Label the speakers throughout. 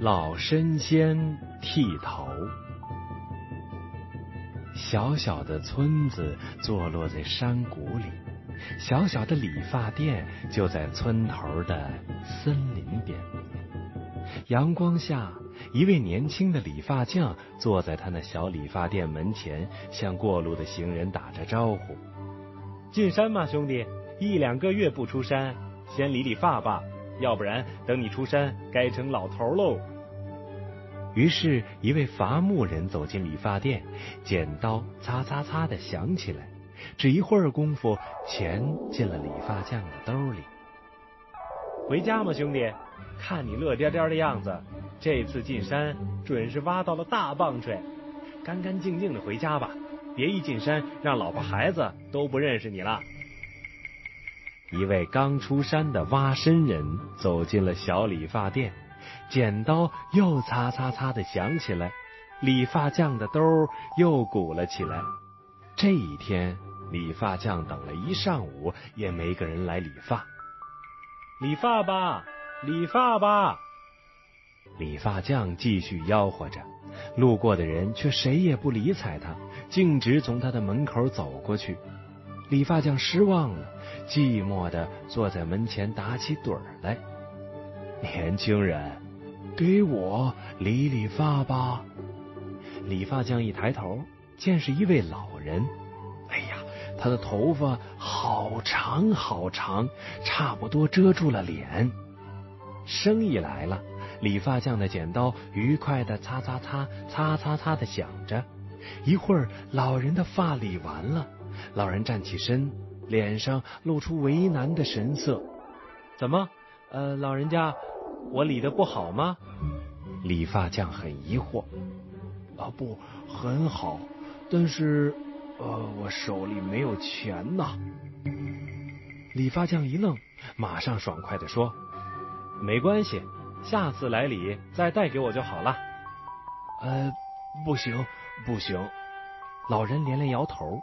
Speaker 1: 老神仙剃头。小小的村子坐落在山谷里，小小的理发店就在村头的森林边。阳光下，一位年轻的理发匠坐在他那小理发店门前，向过路的行人打着招呼：“
Speaker 2: 进山吗，兄弟？一两个月不出山，先理理发吧。”要不然，等你出山，该成老头喽。
Speaker 1: 于是，一位伐木人走进理发店，剪刀擦擦擦的响起来。只一会儿功夫，钱进了理发匠的兜里。
Speaker 2: 回家吗，兄弟？看你乐颠颠的样子，这次进山准是挖到了大棒槌。干干净净的回家吧，别一进山让老婆孩子都不认识你了。
Speaker 1: 一位刚出山的挖参人走进了小理发店，剪刀又擦擦擦的响起来，理发匠的兜又鼓了起来。这一天，理发匠等了一上午，也没个人来理发。
Speaker 2: 理发吧，理发吧！
Speaker 1: 理发匠继续吆喝着，路过的人却谁也不理睬他，径直从他的门口走过去。理发匠失望了，寂寞的坐在门前打起盹儿来。年轻人，给我理理发吧。理发匠一抬头，见是一位老人。哎呀，他的头发好长好长，差不多遮住了脸。生意来了，理发匠的剪刀愉快的擦擦擦擦擦擦的响着。一会儿，老人的发理完了。老人站起身，脸上露出为难的神色。
Speaker 2: 怎么？呃，老人家，我理的不好吗？
Speaker 1: 理发匠很疑惑。啊，不，很好，但是，呃，我手里没有钱呐。理发匠一愣，马上爽快的说：“
Speaker 2: 没关系，下次来理再带给我就好了。”
Speaker 1: 呃，不行，不行。老人连连摇头。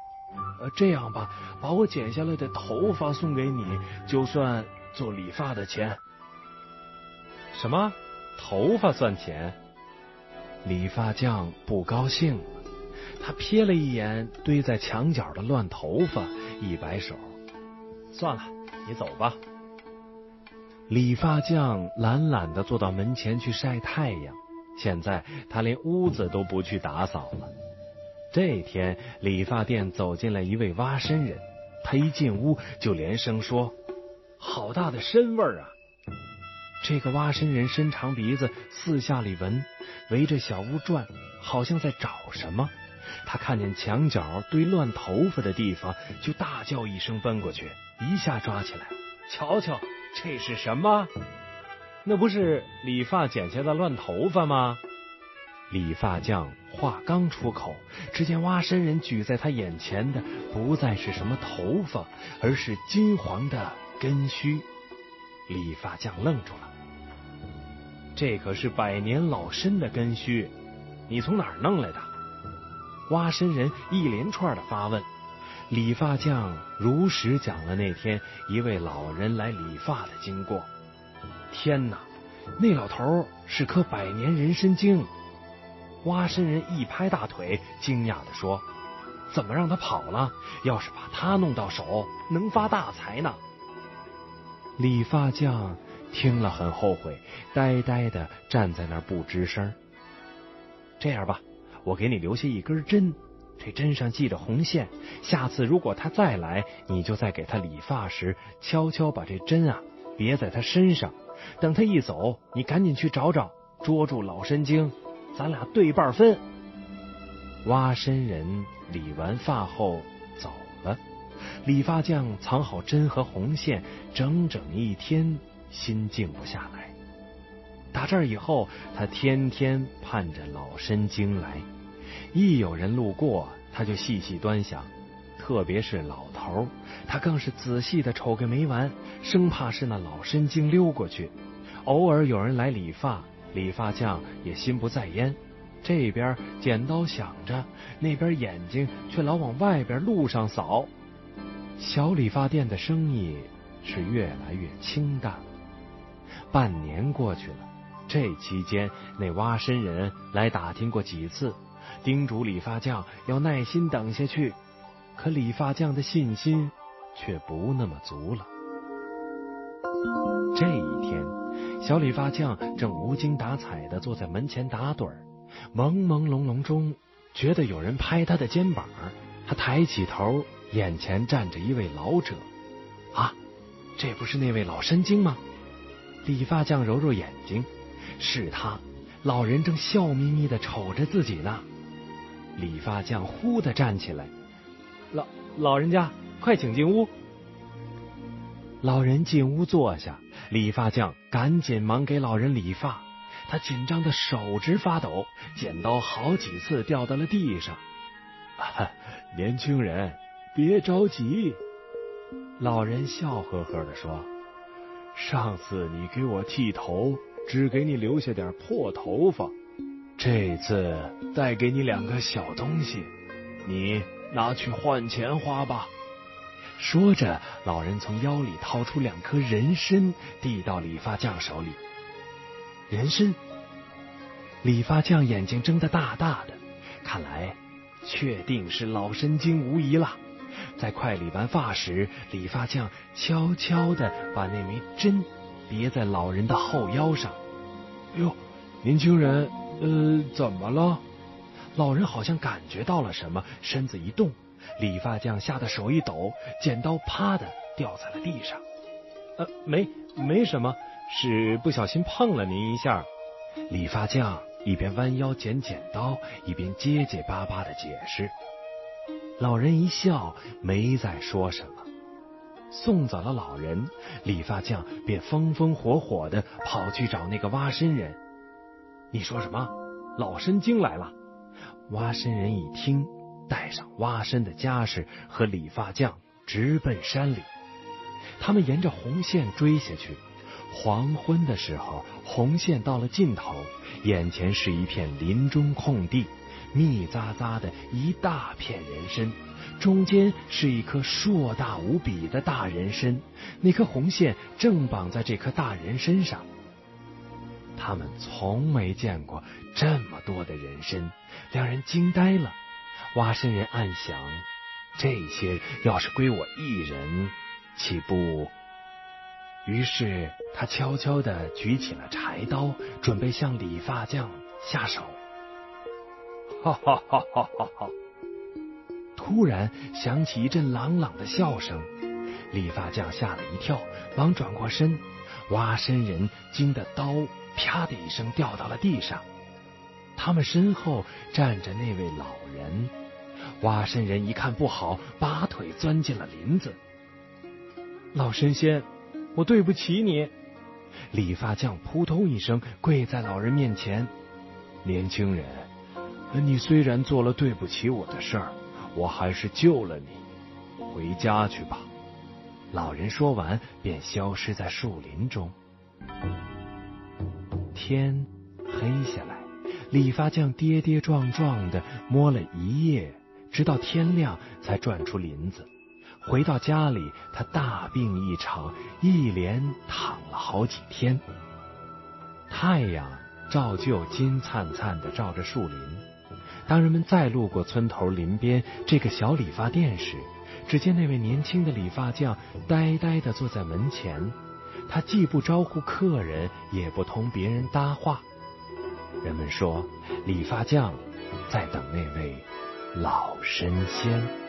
Speaker 1: 呃，这样吧，把我剪下来的头发送给你，就算做理发的钱。
Speaker 2: 什么？头发算钱？
Speaker 1: 理发匠不高兴了，他瞥了一眼堆在墙角的乱头发，一摆手：“
Speaker 2: 算了，你走吧。”
Speaker 1: 理发匠懒懒的坐到门前去晒太阳。现在他连屋子都不去打扫了。这天，理发店走进来一位挖参人，他一进屋就连声说：“
Speaker 2: 好大的参味儿啊！”
Speaker 1: 这个挖参人伸长鼻子四下里闻，围着小屋转，好像在找什么。他看见墙角堆乱头发的地方，就大叫一声奔过去，一下抓起来，
Speaker 2: 瞧瞧，这是什么？那不是理发剪下的乱头发吗？
Speaker 1: 理发匠话刚出口，只见挖参人举在他眼前的不再是什么头发，而是金黄的根须。理发匠愣住了，这可是百年老参的根须，你从哪儿弄来的？挖参人一连串的发问，理发匠如实讲了那天一位老人来理发的经过。天哪，那老头是颗百年人参精！挖参人一拍大腿，惊讶的说：“怎么让他跑了？要是把他弄到手，能发大财呢。”理发匠听了很后悔，呆呆的站在那儿不吱声。这样吧，我给你留下一根针，这针上系着红线。下次如果他再来，你就在给他理发时，悄悄把这针啊别在他身上。等他一走，你赶紧去找找，捉住老神精。咱俩对半分。挖参人理完发后走了，理发匠藏好针和红线，整整一天心静不下来。打这以后，他天天盼着老参精来，一有人路过，他就细细端详，特别是老头，他更是仔细的瞅个没完，生怕是那老参精溜过去。偶尔有人来理发。理发匠也心不在焉，这边剪刀响着，那边眼睛却老往外边路上扫。小理发店的生意是越来越清淡。半年过去了，这期间，那挖参人来打听过几次，叮嘱理发匠要耐心等下去。可理发匠的信心却不那么足了。这一天，小理发匠正无精打采的坐在门前打盹儿，朦朦胧胧中觉得有人拍他的肩膀，他抬起头，眼前站着一位老者。啊，这不是那位老山精吗？理发匠揉揉眼睛，是他。老人正笑眯眯的瞅着自己呢。理发匠忽的站起来，
Speaker 2: 老老人家，快请进屋。
Speaker 1: 老人进屋坐下，理发匠赶紧忙给老人理发。他紧张的手直发抖，剪刀好几次掉到了地上。年轻人，别着急。老人笑呵呵的说。上次你给我剃头，只给你留下点破头发，这次再给你两个小东西，你拿去换钱花吧。说着，老人从腰里掏出两颗人参，递到理发匠手里。人参，理发匠眼睛睁得大大的，看来确定是老参精无疑了。在快理完发时，理发匠悄悄的把那枚针别在老人的后腰上。哟，年轻人，呃，怎么了？老人好像感觉到了什么，身子一动。理发匠吓得手一抖，剪刀啪的掉在了地上。
Speaker 2: 呃，没，没什么，是不小心碰了您一下。
Speaker 1: 理发匠一边弯腰捡剪刀，一边结结巴巴的解释。老人一笑，没再说什么。送走了老人，理发匠便风风火火的跑去找那个挖参人。
Speaker 2: 你说什么？老参精来了？
Speaker 1: 挖参人一听，带上挖参的家什和理发匠，直奔山里。他们沿着红线追下去。黄昏的时候，红线到了尽头，眼前是一片林中空地。密匝匝的一大片人参，中间是一颗硕大无比的大人参，那颗红线正绑在这颗大人参上。他们从没见过这么多的人参，两人惊呆了。挖参人暗想：这些要是归我一人，岂不？于是他悄悄的举起了柴刀，准备向理发匠下手。哈哈哈！哈哈哈！突然响起一阵朗朗的笑声，理发匠吓了一跳，忙转过身。挖参人惊得刀啪的一声掉到了地上。他们身后站着那位老人。挖参人一看不好，拔腿钻进了林子。
Speaker 2: 老神仙，我对不起你！
Speaker 1: 理发匠扑通一声跪在老人面前。年轻人。你虽然做了对不起我的事儿，我还是救了你。回家去吧。老人说完，便消失在树林中。天黑下来，理发匠跌跌撞撞的摸了一夜，直到天亮才转出林子。回到家里，他大病一场，一连躺了好几天。太阳照旧金灿灿的照着树林。当人们再路过村头林边这个小理发店时，只见那位年轻的理发匠呆呆的坐在门前，他既不招呼客人，也不同别人搭话。人们说，理发匠在等那位老神仙。